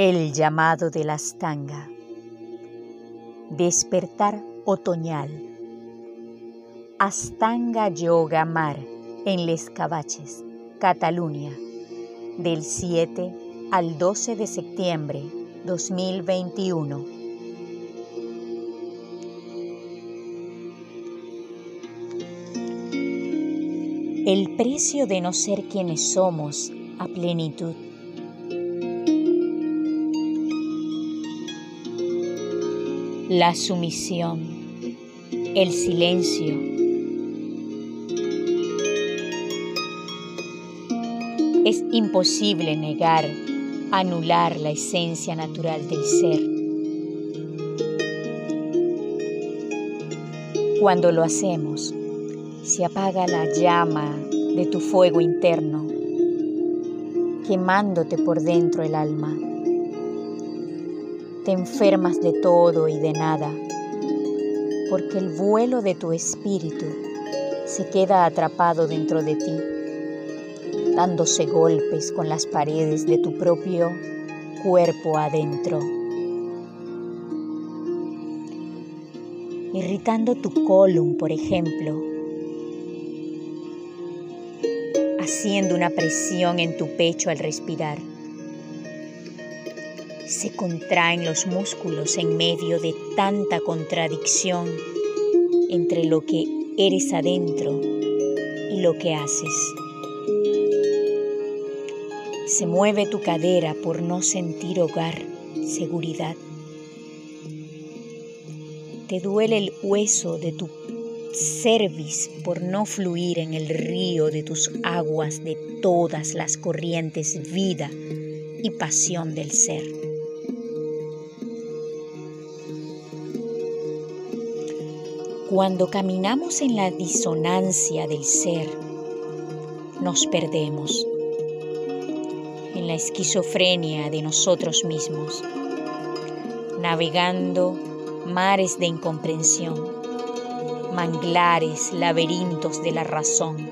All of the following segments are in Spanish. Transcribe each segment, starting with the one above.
El llamado de la astanga. Despertar otoñal. Astanga Yoga Mar en Les Cabaches, Cataluña, del 7 al 12 de septiembre 2021. El precio de no ser quienes somos a plenitud. La sumisión, el silencio, es imposible negar, anular la esencia natural del ser. Cuando lo hacemos, se apaga la llama de tu fuego interno, quemándote por dentro el alma. Te enfermas de todo y de nada, porque el vuelo de tu espíritu se queda atrapado dentro de ti, dándose golpes con las paredes de tu propio cuerpo adentro. irritando tu colon, por ejemplo, haciendo una presión en tu pecho al respirar. Se contraen los músculos en medio de tanta contradicción entre lo que eres adentro y lo que haces. Se mueve tu cadera por no sentir hogar, seguridad. Te duele el hueso de tu cervis por no fluir en el río de tus aguas de todas las corrientes vida y pasión del ser. Cuando caminamos en la disonancia del ser, nos perdemos en la esquizofrenia de nosotros mismos, navegando mares de incomprensión manglares, laberintos de la razón,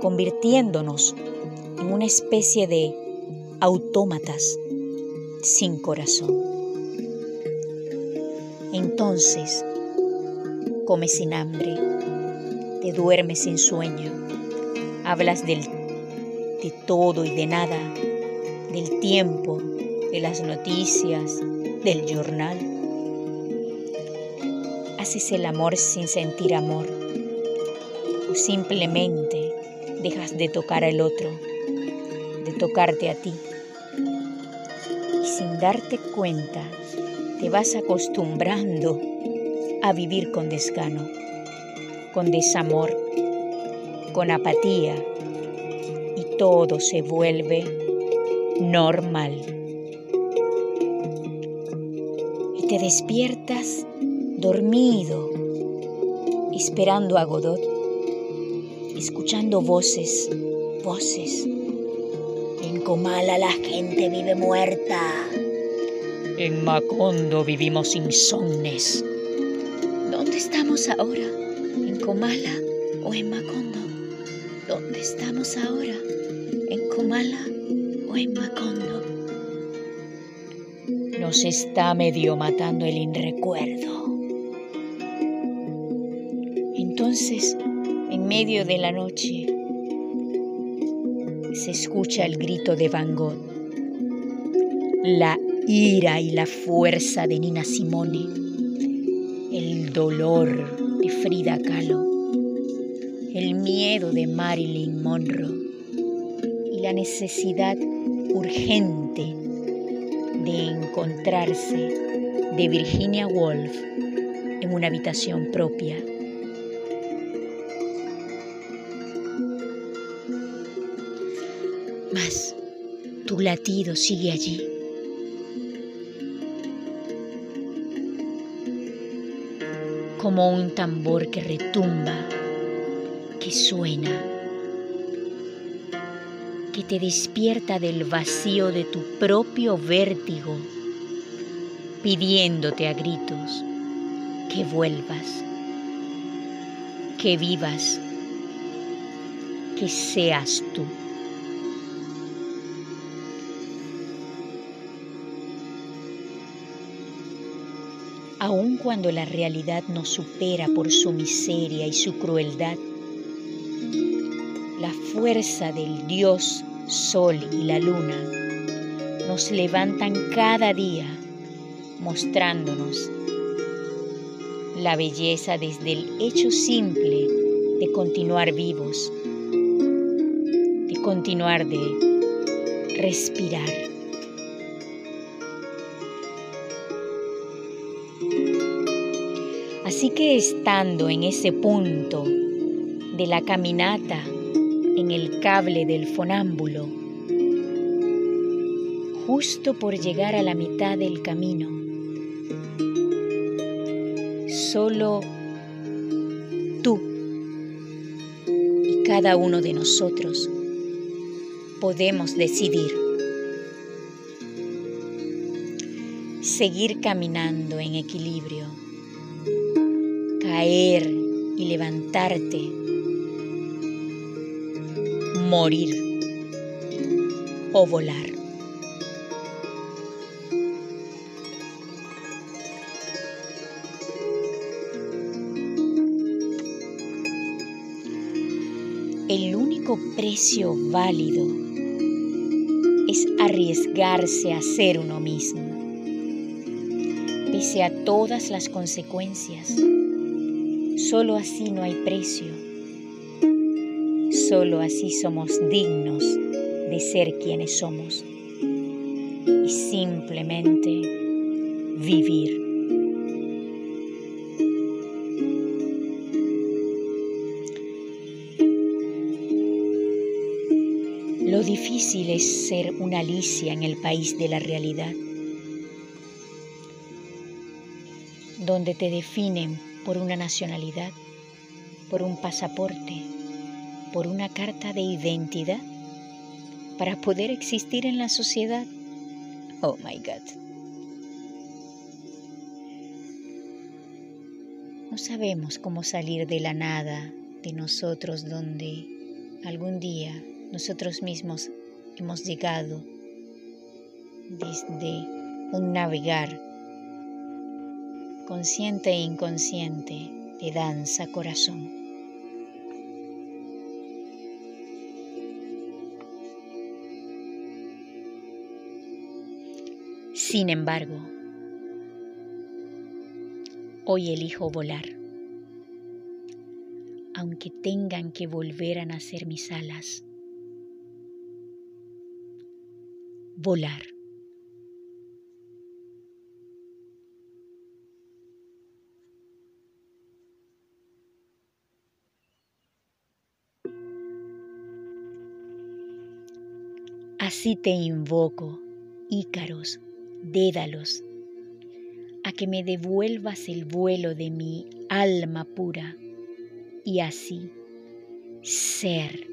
convirtiéndonos en una especie de autómatas sin corazón. Entonces, comes sin hambre, te duermes sin sueño, hablas del, de todo y de nada, del tiempo, de las noticias, del jornal haces el amor sin sentir amor o simplemente dejas de tocar al otro, de tocarte a ti. Y sin darte cuenta te vas acostumbrando a vivir con desgano, con desamor, con apatía y todo se vuelve normal. Y te despiertas dormido, esperando a Godot, escuchando voces, voces. En Comala la gente vive muerta. En Macondo vivimos insomnes. Comala o en Macondo? ¿Dónde estamos ahora? ¿En Comala o en Macondo? Nos está medio matando el inrecuerdo. Entonces, en medio de la noche, se escucha el grito de Van Gogh, la ira y la fuerza de Nina Simone, el dolor de Frida Kahlo, miedo de Marilyn Monroe y la necesidad urgente de encontrarse de Virginia Woolf en una habitación propia mas tu latido sigue allí. Como un tambor que retumba, que suena, que te despierta del vacío de tu propio vértigo, pidiéndote a gritos que vuelvas, que vivas, que seas tú. aun cuando la realidad nos supera por su miseria y su crueldad, fuerza del Dios Sol y la Luna nos levantan cada día mostrándonos la belleza desde el hecho simple de continuar vivos, de continuar de respirar. Así que estando en ese punto de la caminata en el cable del fonámbulo, justo por llegar a la mitad del camino, solo tú y cada uno de nosotros podemos decidir seguir caminando en equilibrio, caer y levantarte, morir o volar. el único precio válido es arriesgarse a ser uno mismo, pese a todas las consecuencias. Solo así no hay precio. Solo así somos dignos de ser quienes somos y simplemente vivir. Lo difícil es ser una Alicia en el país de la realidad, donde te definen por una nacionalidad, por un pasaporte, por una carta de identidad, para poder existir en la sociedad. Oh my God. No sabemos cómo salir de la nada de nosotros donde algún día nosotros mismos hemos llegado desde un navegar consciente e inconsciente de danza corazón. Sin embargo, hoy elijo volar, aunque tengan que volver a nacer mis alas volar. Así te invoco, Ícaros, Dédalos, a que me devuelvas el vuelo de mi alma pura y así ser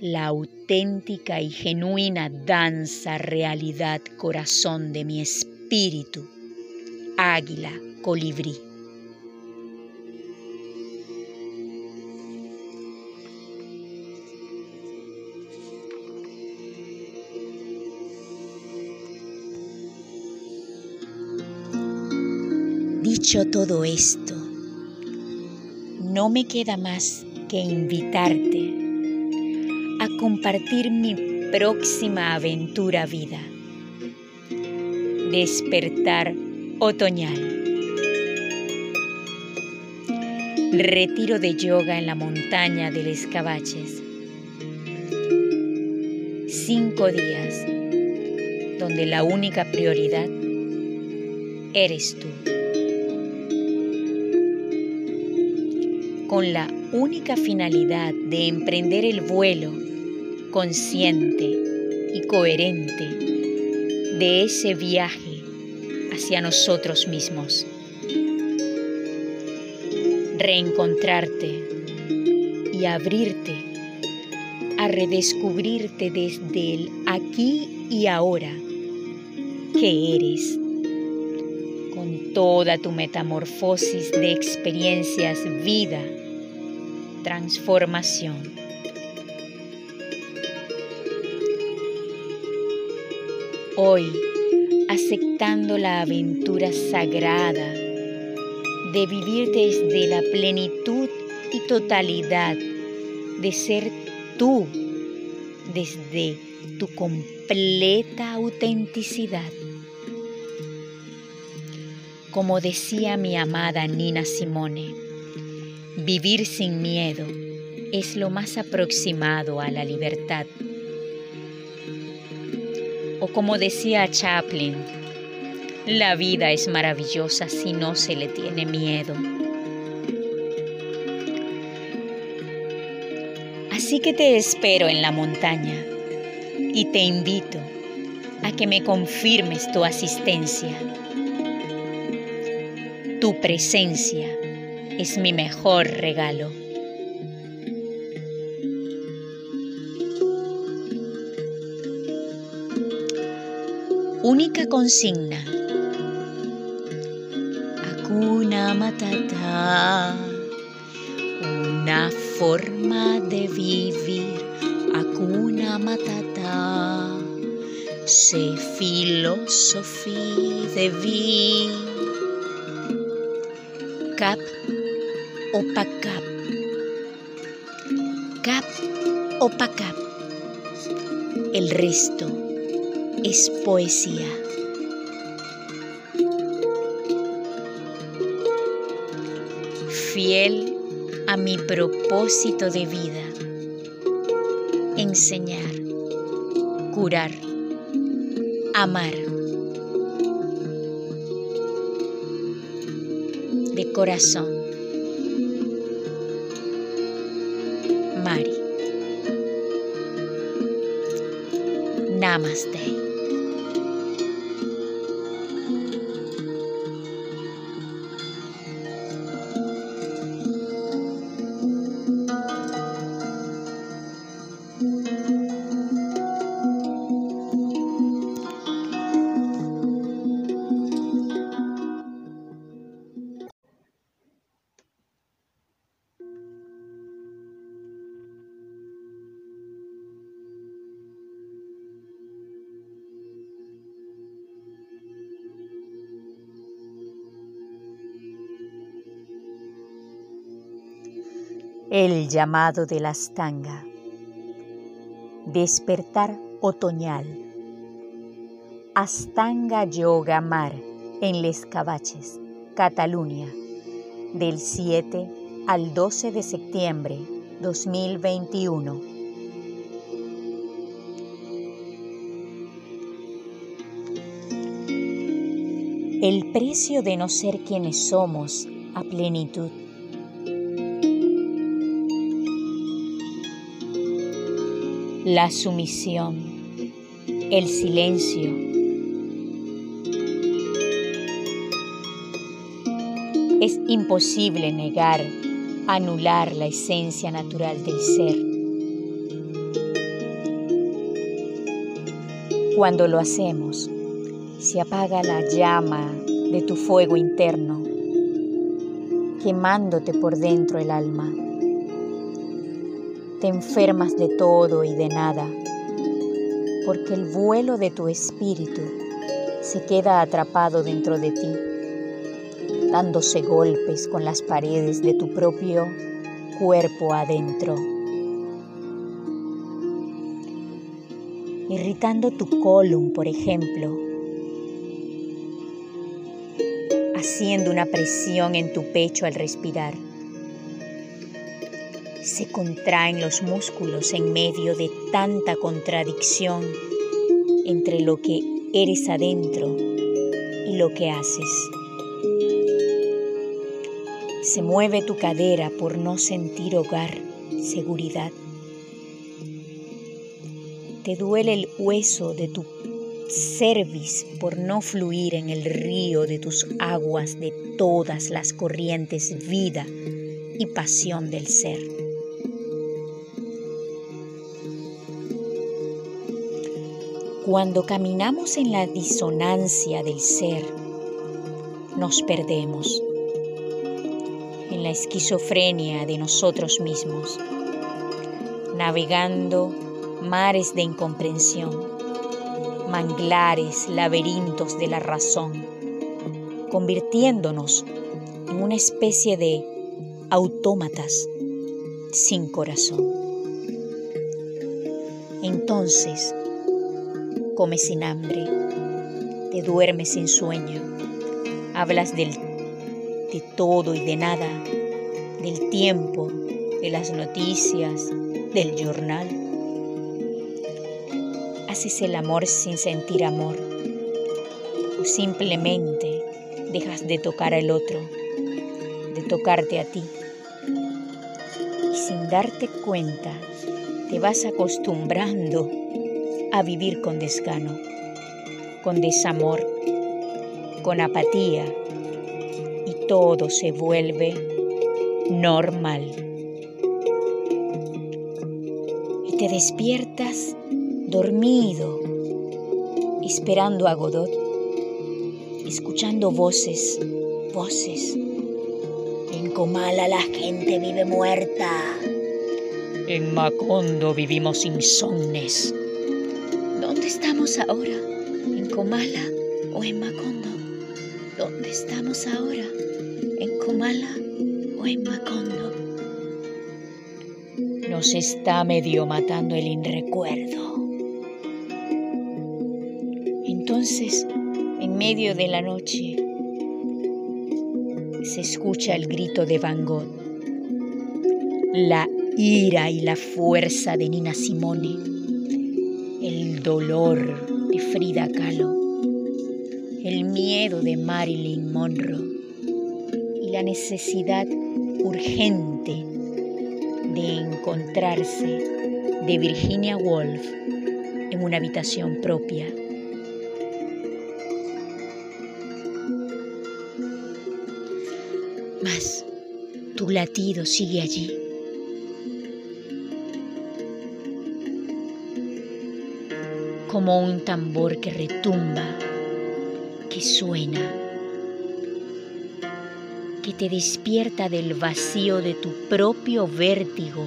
la auténtica y genuina danza realidad corazón de mi espíritu, águila, colibrí. Dicho todo esto, no me queda más que invitarte a compartir mi próxima aventura vida. Despertar otoñal. Retiro de yoga en la montaña del Escabaches. Cinco días donde la única prioridad eres tú. Con la única finalidad de emprender el vuelo consciente y coherente de ese viaje hacia nosotros mismos. Reencontrarte y abrirte a redescubrirte desde el aquí y ahora que eres, con toda tu metamorfosis de experiencias, vida, transformación Hoy aceptando la aventura sagrada de vivir desde la plenitud y totalidad de ser tú desde tu completa autenticidad. Como decía mi amada Nina Simone, vivir sin miedo es lo más aproximado a la libertad. O como decía Chaplin, la vida es maravillosa si no se le tiene miedo. Así que te espero en la montaña y te invito a que me confirmes tu asistencia. Tu presencia es mi mejor regalo. Única consigna. Hakuna Matata. Una forma de vivir. Hakuna Matata. Sé filosofía de vida. Cap o Pacap. Cap o Pacap. El resto es poesía. Fiel a mi propósito de vida, enseñar, curar, amar. De corazón. まして。El llamado de la astanga. Despertar otoñal. Astanga Yoga Mar en Les Cavaches, Cataluña, del 7 al 12 de septiembre 2021. El precio de no ser quienes somos a plenitud. La sumisión, el silencio. Es imposible negar, anular la esencia natural del ser. Cuando lo hacemos, se apaga la llama de tu fuego interno, quemándote por dentro el alma te enfermas de todo y de nada, porque el vuelo de tu espíritu se queda atrapado dentro de ti, dándose golpes con las paredes de tu propio cuerpo adentro, irritando tu colon, por ejemplo, haciendo una presión en tu pecho al respirar se contraen los músculos en medio de tanta contradicción entre lo que eres adentro y lo que haces. Se mueve tu cadera por no sentir hogar, seguridad. Te duele el hueso de tu cerviz por no fluir en el río de tus aguas de todas las corrientes vida y pasión del ser. Cuando caminamos en la disonancia del ser, nos perdemos en la esquizofrenia de nosotros mismos, navegando mares de incomprensión, manglares, laberintos de la razón, convirtiéndonos en una especie de autómatas sin corazón. Entonces, comes sin hambre, te duermes sin sueño, hablas del, de todo y de nada, del tiempo, de las noticias, del jornal. Haces el amor sin sentir amor o simplemente dejas de tocar al otro, de tocarte a ti. Y sin darte cuenta, te vas acostumbrando a vivir con desgano, con desamor, con apatía y todo se vuelve normal. te despiertas dormido, esperando a Godot, escuchando voces, voces. En Comala la gente vive muerta. En Macondo vivimos insomnes. ¿Dónde estamos ahora? ¿En Comala o en Macondo? ¿Dónde estamos ahora? ¿En Comala o en Macondo? nos está medio matando el inrecuerdo. Entonces, en medio de la noche, se escucha el grito de Van Gogh, la ira y la fuerza de Nina Simone, el dolor de Frida Kahlo, el miedo de Marilyn Monroe y la necesidad urgente de encontrarse de Virginia Woolf en una habitación propia. Mas tu latido sigue allí. Como un tambor que retumba, que suena que te despierta del vacío de tu propio vértigo,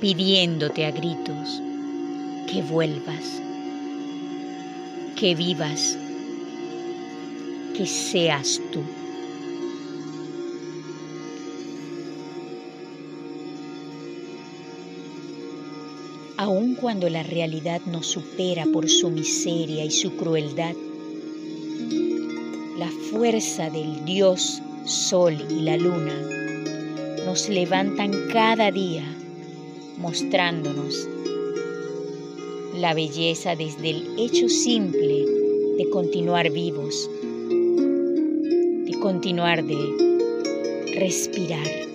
pidiéndote a gritos que vuelvas, que vivas, que seas tú. Aun cuando la realidad nos supera por su miseria y su crueldad, la fuerza del Dios sol y la luna nos levantan cada día mostrándonos la belleza desde el hecho simple de continuar vivos, de continuar de respirar.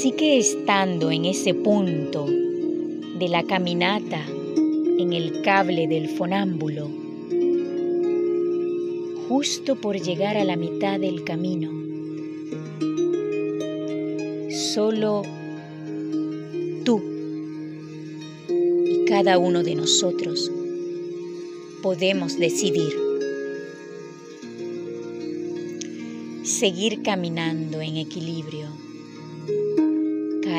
Así que estando en ese punto de la caminata en el cable del fonámbulo, justo por llegar a la mitad del camino. Solo tú y cada uno de nosotros podemos decidir seguir caminando en equilibrio,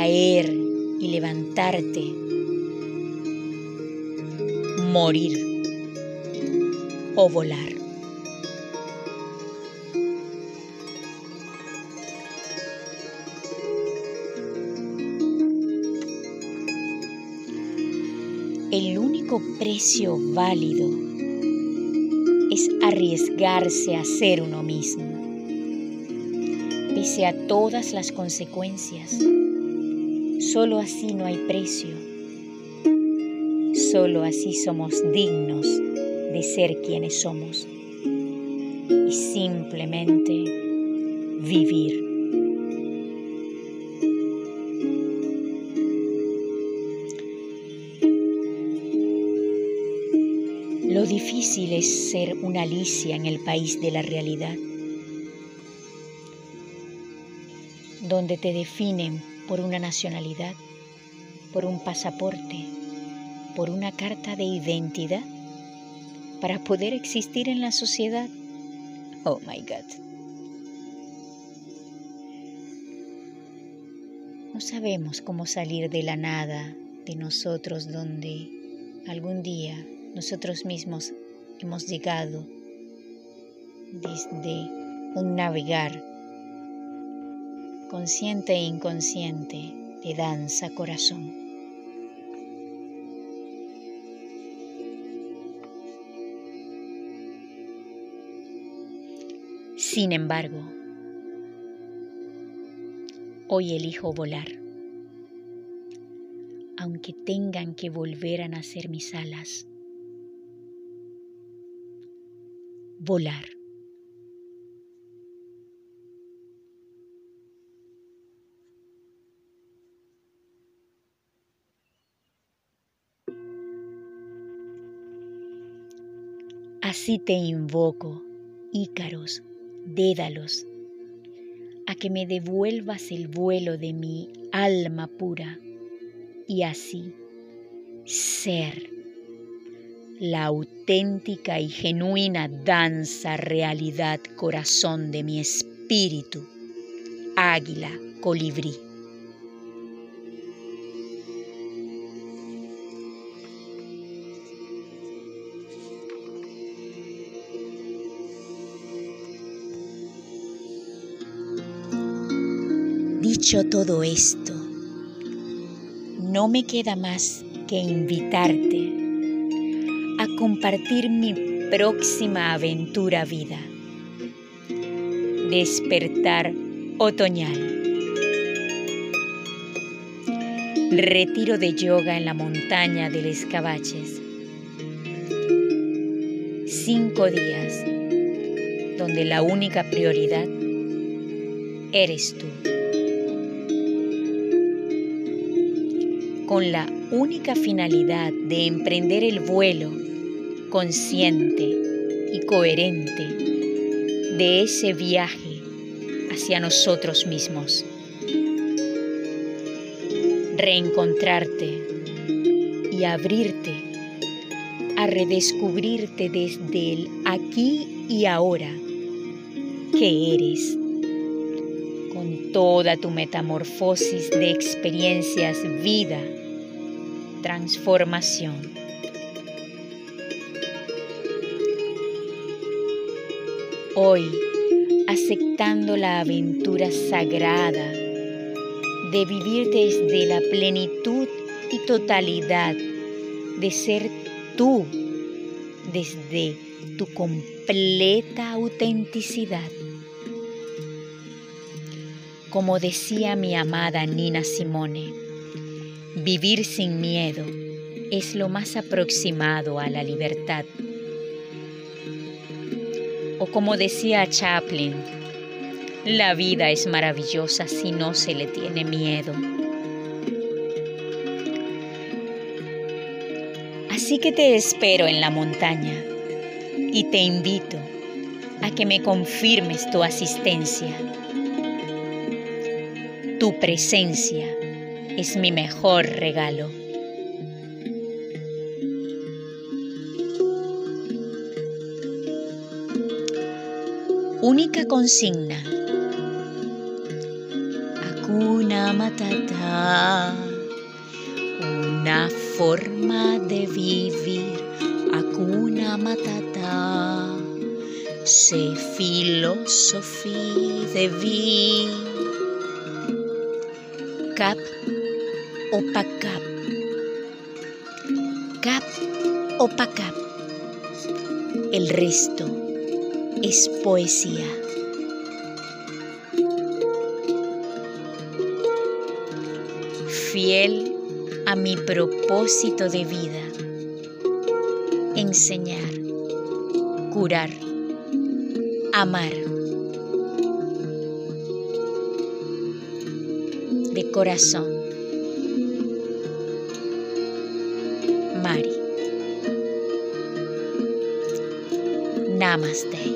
caer y levantarte morir o volar. El único precio válido es arriesgarse a ser uno mismo, pese a todas las consecuencias. Solo así no hay precio Solo así somos dignos de ser quienes somos y simplemente vivir. Lo difícil es ser una Alicia en el país de la realidad, donde te definen por una nacionalidad, por un pasaporte, por una carta de identidad para poder existir en la sociedad. Oh my God. No sabemos cómo salir de la nada de nosotros donde algún día nosotros mismos hemos llegado desde un navegar consciente e inconsciente de danza corazón. Sin embargo, hoy elijo volar, aunque tengan que volver a nacer mis alas. Volar. Así te invoco, Ícaros, Dédalos, a que me devuelvas el vuelo de mi alma pura y así ser la auténtica y genuina danza realidad corazón de mi espíritu, águila colibrí. Dicho todo esto, no me queda más que invitarte a compartir mi próxima aventura vida. Despertar otoñal. Retiro de yoga en la montaña del Escabaches. Cinco días donde la única prioridad eres tú. Con la única finalidad de emprender el vuelo consciente y coherente de ese viaje hacia nosotros mismos. Reencontrarte y abrirte a redescubrirte desde el aquí y ahora que eres con toda tu metamorfosis de experiencias, vida, transformación. Hoy, aceptando la aventura sagrada de vivir desde la plenitud y totalidad de ser tú, desde tu completa autenticidad. Como decía mi amada Nina Simone, Vivir sin miedo es lo más aproximado a la libertad. O como decía Chaplin, la vida es maravillosa si no se le tiene miedo. Así que te espero en la montaña y te invito a que me confirmes tu asistencia, tu presencia es mi mejor regalo. Única consigna. Hakuna Matata. Una forma de vivir. Hakuna Matata. Se filosofía de vida. Cap resto es poesía. Fiel a mi propósito de vida, enseñar, curar, amar. De corazón. Namaste.